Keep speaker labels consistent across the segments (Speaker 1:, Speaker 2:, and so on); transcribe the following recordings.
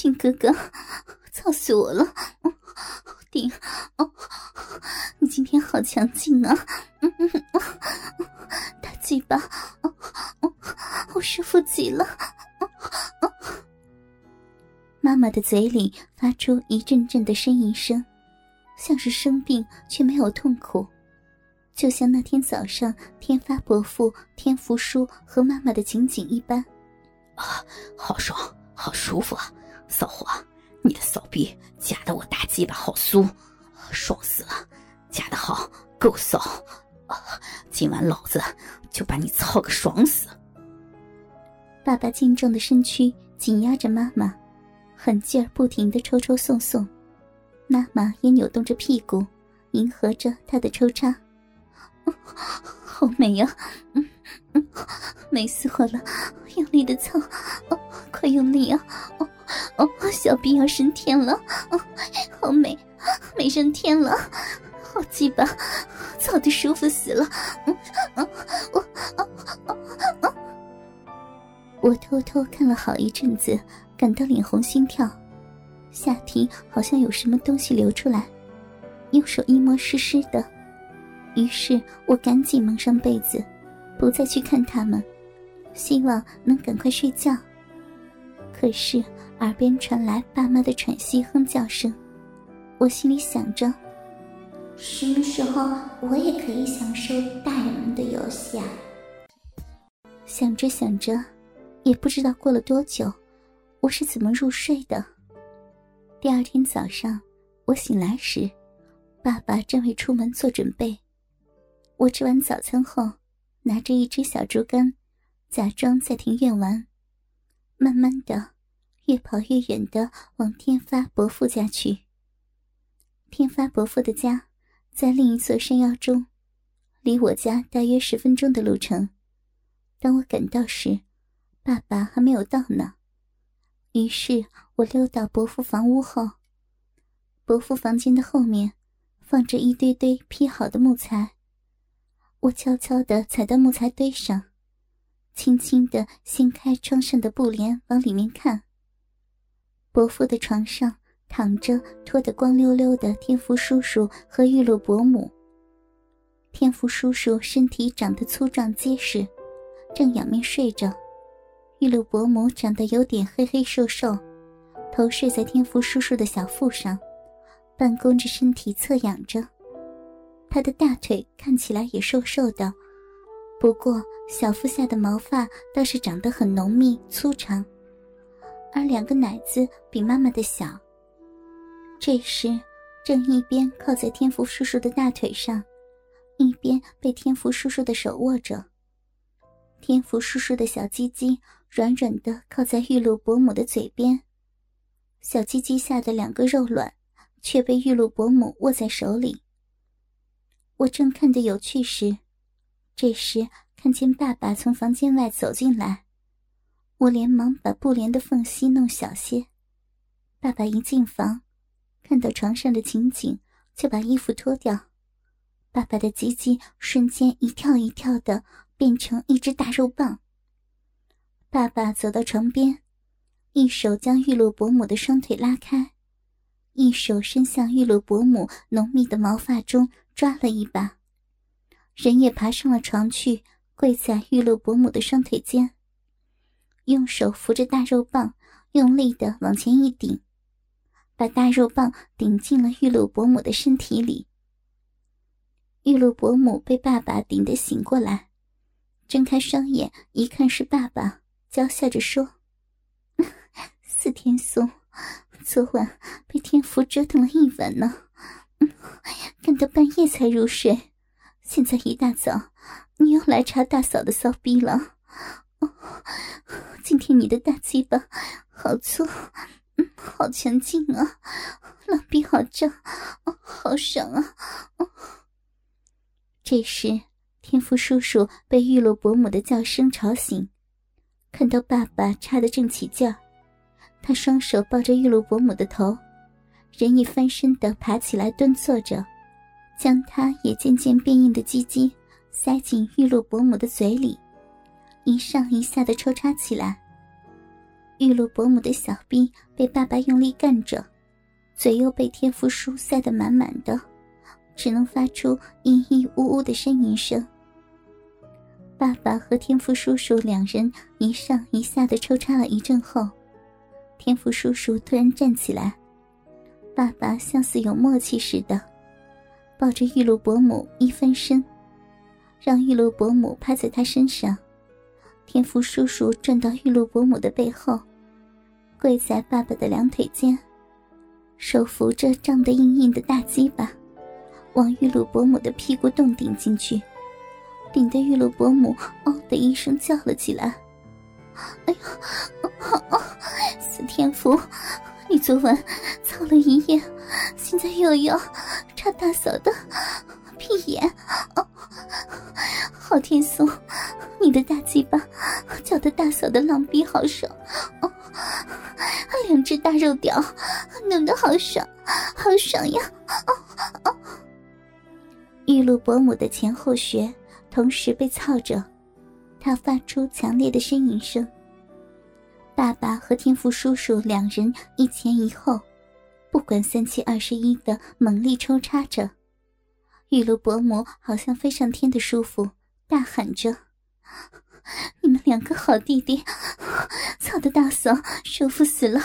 Speaker 1: 靖哥哥，操死我了！顶，哦，你今天好强劲啊！嗯嗯，大嘴巴，哦哦，好舒服极了！妈妈的嘴里发出一阵阵的呻吟声，像是生病却没有痛苦，就像那天早上天发伯父天福叔和妈妈的情景一般。
Speaker 2: 啊，好爽，好舒服啊！骚货，你的骚逼夹得我大鸡巴好酥，爽死了！夹得好，够骚！今晚老子就把你操个爽死！
Speaker 1: 爸爸健壮的身躯紧压着妈妈。狠劲儿不停的抽抽送送，妈妈也扭动着屁股，迎合着他的抽插。好美呀，嗯嗯，美死我了！用力的操，快用力啊！哦，小臂要升天了，哦，好美，美升天了，好鸡巴，操的舒服死了！嗯嗯，我，啊啊啊！我偷偷看了好一阵子。感到脸红心跳，下体好像有什么东西流出来，用手一摸湿湿的，于是我赶紧蒙上被子，不再去看他们，希望能赶快睡觉。可是耳边传来爸妈的喘息哼叫声，我心里想着：什么时候我也可以享受大人们的游戏啊？想着想着，也不知道过了多久。我是怎么入睡的？第二天早上，我醒来时，爸爸正为出门做准备。我吃完早餐后，拿着一支小竹竿，假装在庭院玩，慢慢的，越跑越远的往天发伯父家去。天发伯父的家在另一座山腰中，离我家大约十分钟的路程。当我赶到时，爸爸还没有到呢。于是我溜到伯父房屋后，伯父房间的后面放着一堆堆劈好的木材。我悄悄地踩到木材堆上，轻轻地掀开窗上的布帘，往里面看。伯父的床上躺着脱得光溜溜的天福叔叔和玉露伯母。天福叔叔身体长得粗壮结实，正仰面睡着。玉露伯母长得有点黑黑瘦瘦，头睡在天福叔叔的小腹上，半弓着身体侧仰着。她的大腿看起来也瘦瘦的，不过小腹下的毛发倒是长得很浓密粗长，而两个奶子比妈妈的小。这时，正一边靠在天福叔叔的大腿上，一边被天福叔叔的手握着。天福叔叔的小鸡鸡。软软的靠在玉露伯母的嘴边，小鸡鸡下的两个肉卵却被玉露伯母握在手里。我正看得有趣时，这时看见爸爸从房间外走进来，我连忙把布帘的缝隙弄小些。爸爸一进房，看到床上的情景，就把衣服脱掉。爸爸的鸡鸡瞬间一跳一跳的，变成一只大肉棒。爸爸走到床边，一手将玉露伯母的双腿拉开，一手伸向玉露伯母浓密的毛发中抓了一把，人也爬上了床去，跪在玉露伯母的双腿间，用手扶着大肉棒，用力的往前一顶，把大肉棒顶进了玉露伯母的身体里。玉露伯母被爸爸顶得醒过来，睁开双眼一看是爸爸。娇笑着说：“ 四天松，昨晚被天福折腾了一晚呢，干到半夜才入睡。现在一大早，你又来查大嫂的骚逼了。哦 今天你的大鸡巴好粗，嗯好强劲啊，老逼好胀，好爽啊！”哦这时，天福叔叔被玉露伯母的叫声吵醒。看到爸爸插得正起劲儿，他双手抱着玉露伯母的头，人一翻身的爬起来蹲坐着，将他也渐渐变硬的鸡鸡塞进玉露伯母的嘴里，一上一下的抽插起来。玉露伯母的小臂被爸爸用力干着，嘴又被天福叔塞得满满的，只能发出咿咿呜呜的呻吟声。爸爸和天福叔叔两人一上一下的抽插了一阵后，天福叔叔突然站起来，爸爸像似有默契似的，抱着玉露伯母一翻身，让玉露伯母趴在他身上。天福叔叔转到玉露伯母的背后，跪在爸爸的两腿间，手扶着胀得硬硬的大鸡巴，往玉露伯母的屁股洞顶进去，顶得玉露伯母“嗷”的一声叫了起来。哎呦，好、哦哦，死天福！你昨晚操了一夜，现在又要插大嫂的屁眼，哦好天松！你的大鸡巴叫的大嫂的浪逼好爽，哦，两只大肉屌弄得好爽，好爽呀！哦哦，玉露伯母的前后穴同时被操着，她发出强烈的呻吟声。爸爸和天福叔叔两人一前一后，不管三七二十一的猛力抽插着，玉露伯母好像飞上天的舒服，大喊着。你们两个好弟弟，操的大嫂舒服死了，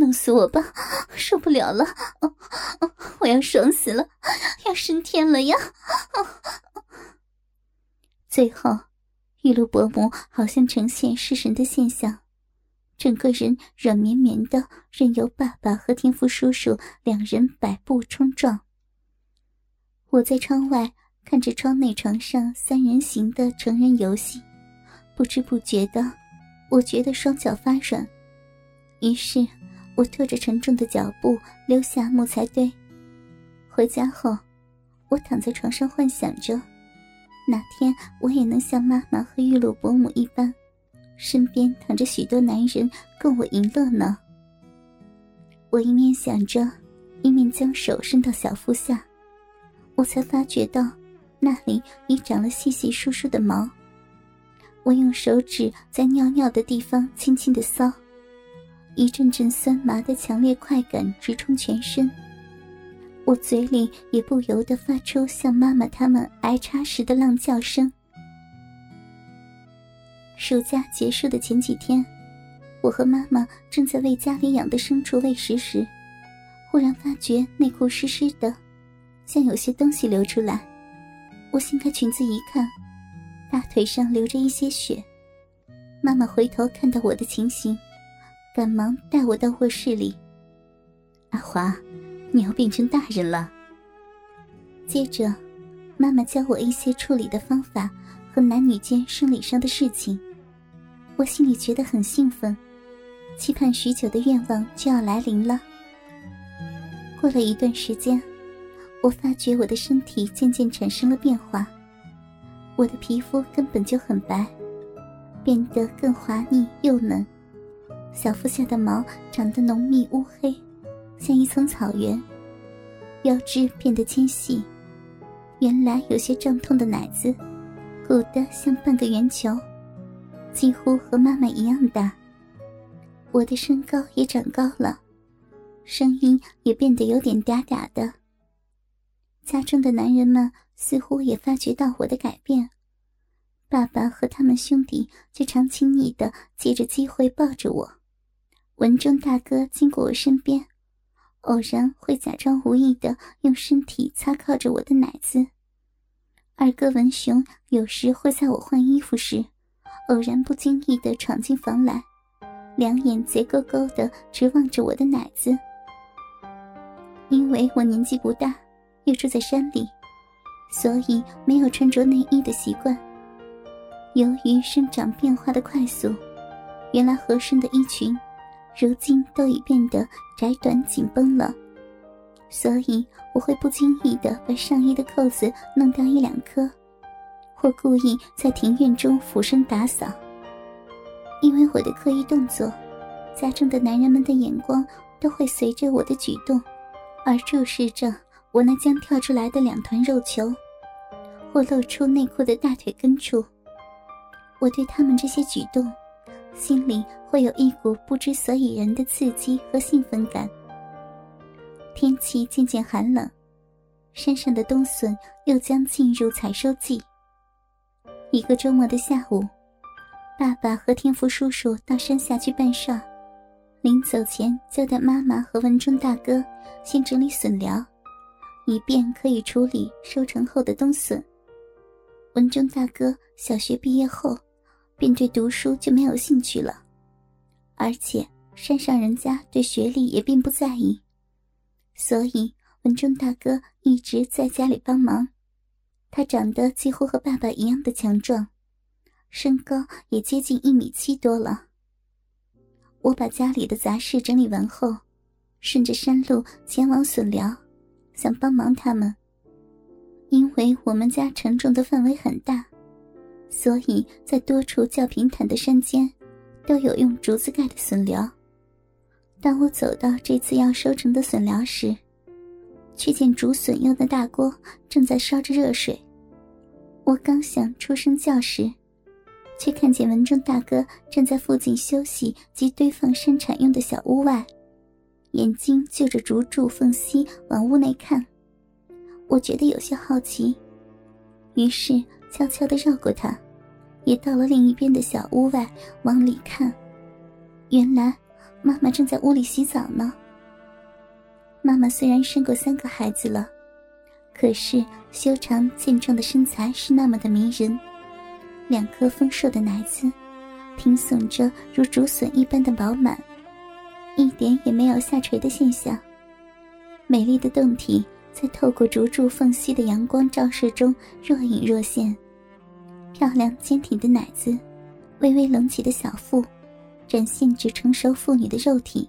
Speaker 1: 弄死我吧，受不了了，我要爽死了，要升天了呀！最后，玉露伯母好像呈现失神的现象，整个人软绵绵的，任由爸爸和天福叔叔两人摆布冲撞。我在窗外。看着窗内床上三人行的成人游戏，不知不觉的，我觉得双脚发软。于是，我拖着沉重的脚步溜下木材堆。回家后，我躺在床上幻想着，哪天我也能像妈妈和玉露伯母一般，身边躺着许多男人供我淫乐呢。我一面想着，一面将手伸到小腹下，我才发觉到。那里已长了细细疏疏的毛，我用手指在尿尿的地方轻轻的搔，一阵阵酸麻的强烈快感直冲全身，我嘴里也不由得发出像妈妈他们挨插时的浪叫声。暑假结束的前几天，我和妈妈正在为家里养的牲畜喂食时，忽然发觉内裤湿湿的，像有些东西流出来。我掀开裙子一看，大腿上流着一些血。妈妈回头看到我的情形，赶忙带我到卧室里。
Speaker 2: 阿华，你要变成大人了。
Speaker 1: 接着，妈妈教我一些处理的方法和男女间生理上的事情。我心里觉得很兴奋，期盼许久的愿望就要来临了。过了一段时间。我发觉我的身体渐渐产生了变化，我的皮肤根本就很白，变得更滑腻幼嫩，小腹下的毛长得浓密乌黑，像一层草原，腰肢变得纤细，原来有些胀痛的奶子，鼓得像半个圆球，几乎和妈妈一样大。我的身高也长高了，声音也变得有点嗲嗲的。家中的男人们似乎也发觉到我的改变，爸爸和他们兄弟就常亲昵的借着机会抱着我。文忠大哥经过我身边，偶然会假装无意的用身体擦靠着我的奶子。二哥文雄有时会在我换衣服时，偶然不经意的闯进房来，两眼贼勾勾的直望着我的奶子。因为我年纪不大。又住在山里，所以没有穿着内衣的习惯。由于生长变化的快速，原来合身的衣裙，如今都已变得窄短紧绷了。所以我会不经意的把上衣的扣子弄掉一两颗，或故意在庭院中俯身打扫。因为我的刻意动作，家中的男人们的眼光都会随着我的举动而注视着。我那将跳出来的两团肉球，或露出内裤的大腿根处，我对他们这些举动，心里会有一股不知所以然的刺激和兴奋感。天气渐渐寒冷，山上的冬笋又将进入采收季。一个周末的下午，爸爸和天福叔叔到山下去办事，临走前交代妈妈和文忠大哥先整理笋苗，以便可以处理收成后的冬笋。文中大哥小学毕业后，便对读书就没有兴趣了，而且山上人家对学历也并不在意。所以，文中大哥一直在家里帮忙。他长得几乎和爸爸一样的强壮，身高也接近一米七多了。我把家里的杂事整理完后，顺着山路前往笋寮，想帮忙他们。因为我们家承重的范围很大，所以在多处较平坦的山间，都有用竹子盖的笋寮。当我走到这次要收成的笋寮时，却见竹笋用的大锅正在烧着热水。我刚想出声叫时，却看见文忠大哥站在附近休息及堆放生产用的小屋外，眼睛就着竹柱缝隙往屋内看。我觉得有些好奇，于是悄悄地绕过他，也到了另一边的小屋外往里看。原来。妈妈正在屋里洗澡呢。妈妈虽然生过三个孩子了，可是修长健壮的身材是那么的迷人，两颗丰硕的奶子，挺耸着如竹笋一般的饱满，一点也没有下垂的现象。美丽的胴体在透过竹柱缝隙的阳光照射中若隐若现，漂亮坚挺的奶子，微微隆起的小腹。展现着成熟妇女的肉体，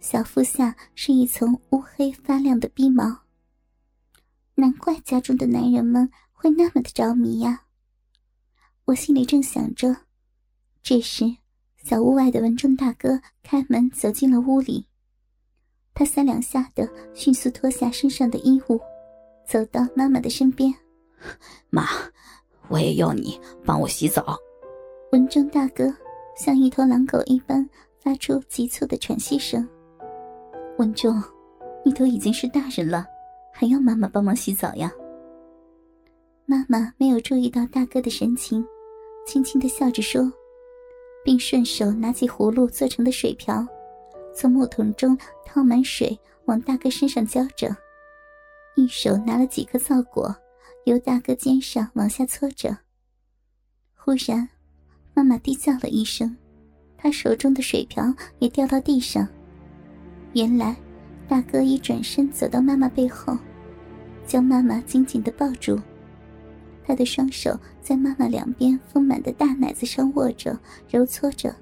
Speaker 1: 小腹下是一层乌黑发亮的逼毛。难怪家中的男人们会那么的着迷呀！我心里正想着，这时小屋外的文忠大哥开门走进了屋里，他三两下的迅速脱下身上的衣物，走到妈妈的身边：“
Speaker 2: 妈，我也要你帮我洗澡。”
Speaker 1: 文忠大哥。像一头狼狗一般发出急促的喘息声。文忠，你都已经是大人了，还要妈妈帮忙洗澡呀？妈妈没有注意到大哥的神情，轻轻的笑着说，并顺手拿起葫芦做成的水瓢，从木桶中掏满水往大哥身上浇着，一手拿了几颗皂果，由大哥肩上往下搓着。忽然。妈妈低叫了一声，她手中的水瓢也掉到地上。原来，大哥已转身走到妈妈背后，将妈妈紧紧的抱住。他的双手在妈妈两边丰满的大奶子上握着、揉搓着，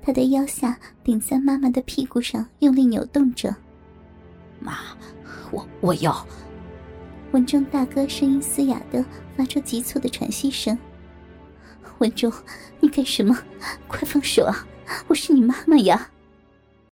Speaker 1: 他的腰下顶在妈妈的屁股上，用力扭动着。
Speaker 2: 妈，我我要。
Speaker 1: 文忠大哥声音嘶哑的发出急促的喘息声。文忠，你干什么？快放手啊！我是你妈妈呀！